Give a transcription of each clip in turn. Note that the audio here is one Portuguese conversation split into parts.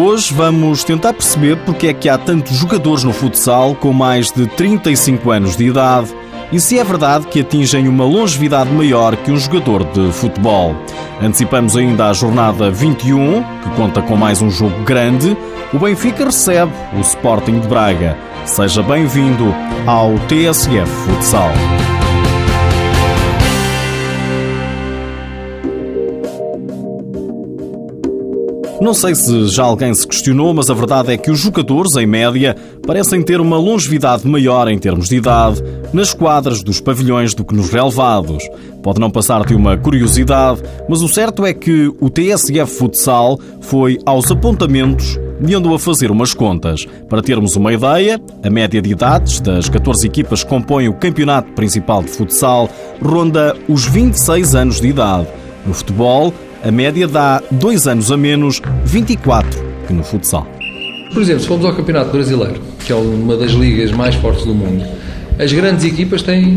Hoje vamos tentar perceber porque é que há tantos jogadores no futsal com mais de 35 anos de idade e se é verdade que atingem uma longevidade maior que um jogador de futebol. Antecipamos ainda a jornada 21, que conta com mais um jogo grande. O Benfica recebe o Sporting de Braga. Seja bem-vindo ao TSF Futsal. Não sei se já alguém se questionou, mas a verdade é que os jogadores, em média, parecem ter uma longevidade maior em termos de idade nas quadras dos pavilhões do que nos relevados. Pode não passar-te uma curiosidade, mas o certo é que o TSF Futsal foi aos apontamentos e andou a fazer umas contas. Para termos uma ideia, a média de idades das 14 equipas que compõem o campeonato principal de futsal ronda os 26 anos de idade. No futebol, a média dá dois anos a menos, 24, que no futsal. Por exemplo, se formos ao Campeonato Brasileiro, que é uma das ligas mais fortes do mundo, as grandes equipas têm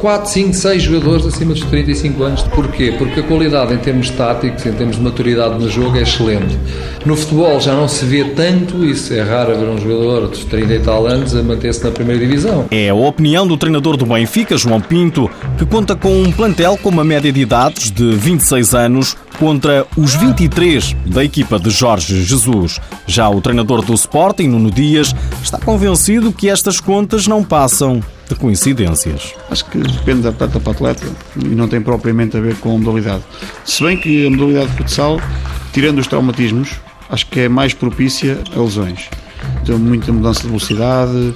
4, 5, 6 jogadores acima dos 35 anos. Porquê? Porque a qualidade em termos táticos, em termos de maturidade no jogo é excelente. No futebol já não se vê tanto isso, é raro ver um jogador de 30 e tal anos a manter-se na primeira divisão. É a opinião do treinador do Benfica, João Pinto, que conta com um plantel com uma média de idades de 26 anos contra os 23 da equipa de Jorge Jesus. Já o treinador do Sporting, Nuno Dias, está convencido que estas contas não passam de coincidências. Acho que depende de atleta para atleta e não tem propriamente a ver com a modalidade. Se bem que a modalidade de futsal, tirando os traumatismos, acho que é mais propícia a lesões. Tem muita mudança de velocidade,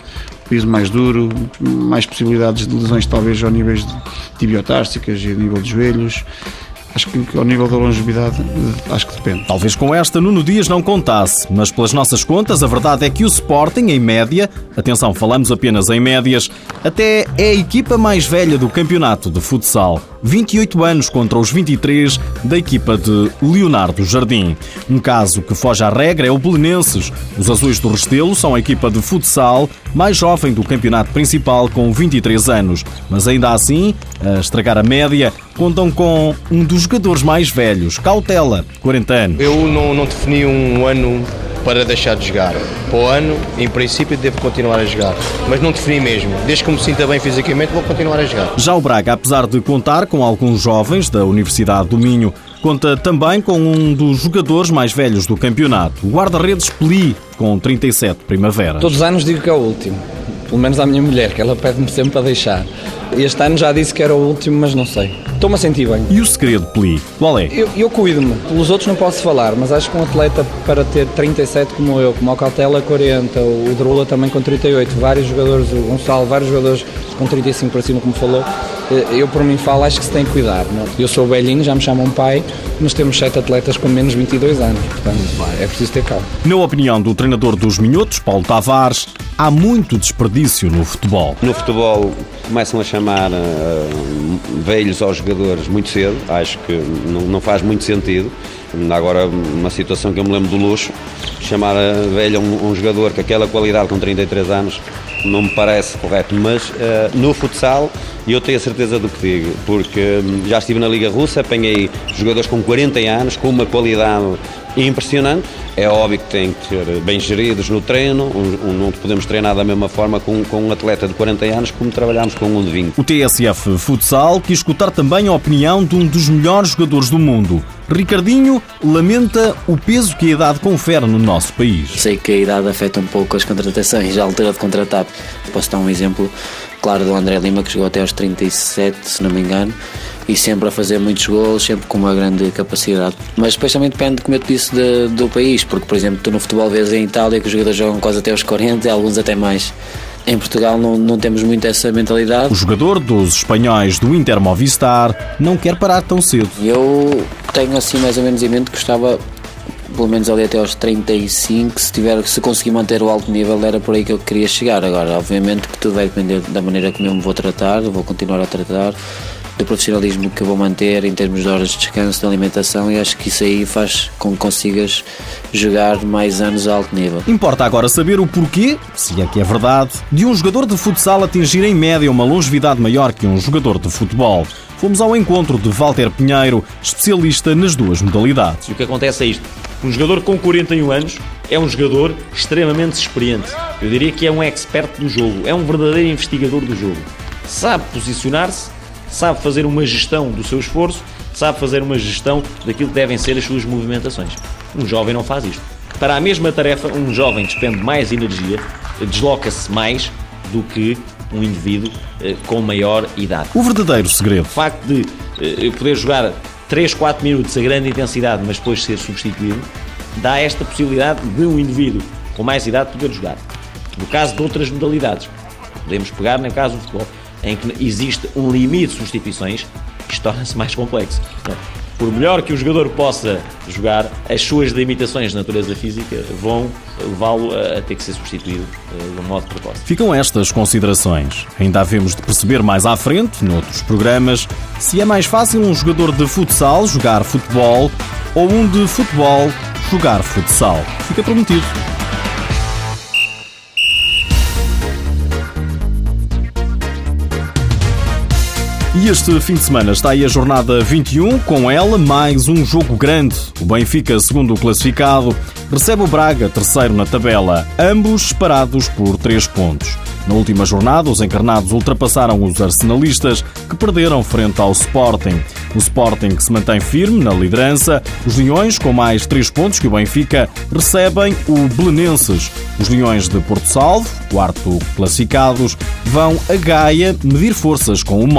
piso mais duro, mais possibilidades de lesões talvez ao nível de tibiotársicas e a nível de joelhos. Acho que ao nível da longevidade, acho que depende. Talvez com esta Nuno Dias não contasse, mas pelas nossas contas, a verdade é que o Sporting, em média, atenção, falamos apenas em médias, até é a equipa mais velha do campeonato de futsal. 28 anos contra os 23 da equipa de Leonardo Jardim. Um caso que foge à regra é o Belenenses. Os Azuis do Restelo são a equipa de futsal mais jovem do campeonato principal com 23 anos, mas ainda assim, a estragar a média, contam com um dos jogadores mais velhos, Cautela, 40 anos. Eu não, não defini um ano para deixar de jogar. Para o ano, em princípio, devo continuar a jogar. Mas não defini mesmo. Desde que me sinta bem fisicamente, vou continuar a jogar. Já o Braga, apesar de contar com alguns jovens da Universidade do Minho, conta também com um dos jogadores mais velhos do campeonato, o guarda-redes Peli, com 37 primaveras. Todos os anos digo que é o último. Pelo menos à minha mulher, que ela pede-me sempre para deixar. Este ano já disse que era o último, mas não sei. Estou-me a sentir bem. E o segredo, Peli, qual é? Eu, eu cuido-me. Pelos outros não posso falar, mas acho que um atleta para ter 37 como eu, como o Cautela 40, o Drula também com 38, vários jogadores, o Gonçalo, vários jogadores com 35 para cima, como falou, eh, eu por mim falo, acho que se tem que cuidar. Não? É? Eu sou velhinho, já me chamam pai, mas temos sete atletas com menos 22 anos, portanto é preciso ter calma. Na opinião do treinador dos Minhotos, Paulo Tavares, há muito desperdício no futebol. No futebol começam a chamar uh, velhos aos jogadores muito cedo, acho que não, não faz muito sentido. Agora, uma situação que eu me lembro do luxo, chamar a velho um, um jogador com aquela qualidade com 33 anos não me parece correto, mas uh, no futsal eu tenho a certeza do que digo, porque hum, já estive na Liga Russa, apanhei jogadores com 40 anos, com uma qualidade impressionante. É óbvio que têm que ser bem geridos no treino, um, um, não podemos treinar da mesma forma com, com um atleta de 40 anos como trabalhamos com um de 20. O TSF Futsal quis escutar também a opinião de um dos melhores jogadores do mundo. Ricardinho lamenta o peso que a idade confere no nosso país. Sei que a idade afeta um pouco as contratações, a altura de contratar. Posso dar um exemplo claro do André Lima, que chegou até aos 37, se não me engano, e sempre a fazer muitos gols, sempre com uma grande capacidade. Mas depois também depende, como eu te disse, de, do país, porque, por exemplo, tu no futebol vês em Itália que os jogadores jogam quase até aos 40 e alguns até mais. Em Portugal não, não temos muito essa mentalidade. O jogador dos espanhóis do Inter Movistar não quer parar tão cedo. Eu tenho assim mais ou menos em mente que gostava pelo menos ali até aos 35, se, tiver, se conseguir manter o alto nível, era por aí que eu queria chegar. Agora, obviamente que tudo vai depender da maneira como eu me vou tratar, vou continuar a tratar, do profissionalismo que eu vou manter em termos de horas de descanso, de alimentação e acho que isso aí faz com que consigas jogar mais anos a alto nível. Importa agora saber o porquê, se é que é verdade, de um jogador de futsal atingir em média uma longevidade maior que um jogador de futebol. Fomos ao encontro de Walter Pinheiro, especialista nas duas modalidades. E o que acontece é isto. Um jogador com 41 anos é um jogador extremamente experiente. Eu diria que é um expert do jogo, é um verdadeiro investigador do jogo. Sabe posicionar-se, sabe fazer uma gestão do seu esforço, sabe fazer uma gestão daquilo que devem ser as suas movimentações. Um jovem não faz isto. Para a mesma tarefa, um jovem despende mais energia, desloca-se mais do que um indivíduo eh, com maior idade. O verdadeiro segredo. O facto de eh, eu poder jogar 3, 4 minutos a grande intensidade, mas depois ser substituído, dá esta possibilidade de um indivíduo com mais idade poder jogar. No caso de outras modalidades, podemos pegar no caso do futebol, em que existe um limite de substituições, isto torna-se mais complexo por melhor que o jogador possa jogar, as suas limitações de natureza física vão levá-lo a ter que ser substituído uh, de um modo precoce. Ficam estas considerações. Ainda havemos de perceber mais à frente, noutros programas, se é mais fácil um jogador de futsal jogar futebol ou um de futebol jogar futsal. Fica prometido. E este fim de semana está aí a jornada 21, com ela mais um jogo grande. O Benfica, segundo classificado, recebe o Braga, terceiro na tabela, ambos separados por 3 pontos. Na última jornada, os encarnados ultrapassaram os arsenalistas, que perderam frente ao Sporting. O Sporting que se mantém firme na liderança. Os Leões, com mais 3 pontos que o Benfica, recebem o Belenenses. Os Leões de Porto Salvo, quarto classificados, vão a Gaia medir forças com o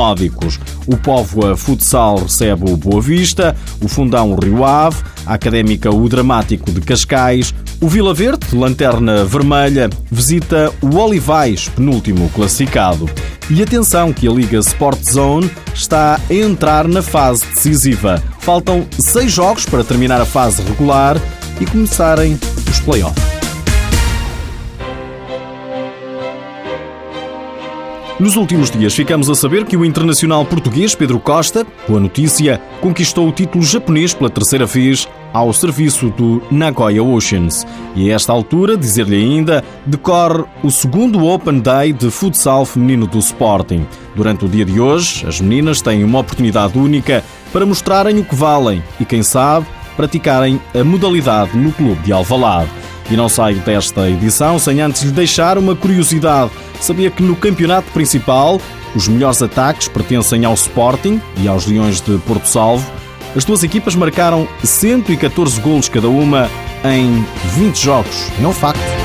O Póvoa Futsal recebe o Boa Vista, o Fundão Rio Ave, a Académica o Dramático de Cascais, o Vila Verde, Lanterna Vermelha, visita o Olivais, penúltimo classificado. E atenção que a Liga Sport Zone está a entrar na fase decisiva. Faltam seis jogos para terminar a fase regular e começarem os playoffs. Nos últimos dias ficamos a saber que o internacional português Pedro Costa, com a notícia, conquistou o título japonês pela terceira vez ao serviço do Nagoya Oceans. E a esta altura, dizer-lhe ainda, decorre o segundo Open Day de futsal feminino do Sporting. Durante o dia de hoje, as meninas têm uma oportunidade única para mostrarem o que valem e, quem sabe, praticarem a modalidade no clube de Alvalade. E não saio desta edição sem antes lhe deixar uma curiosidade. Sabia que no campeonato principal os melhores ataques pertencem ao Sporting e aos Leões de Porto Salvo. As duas equipas marcaram 114 golos cada uma em 20 jogos. É um facto.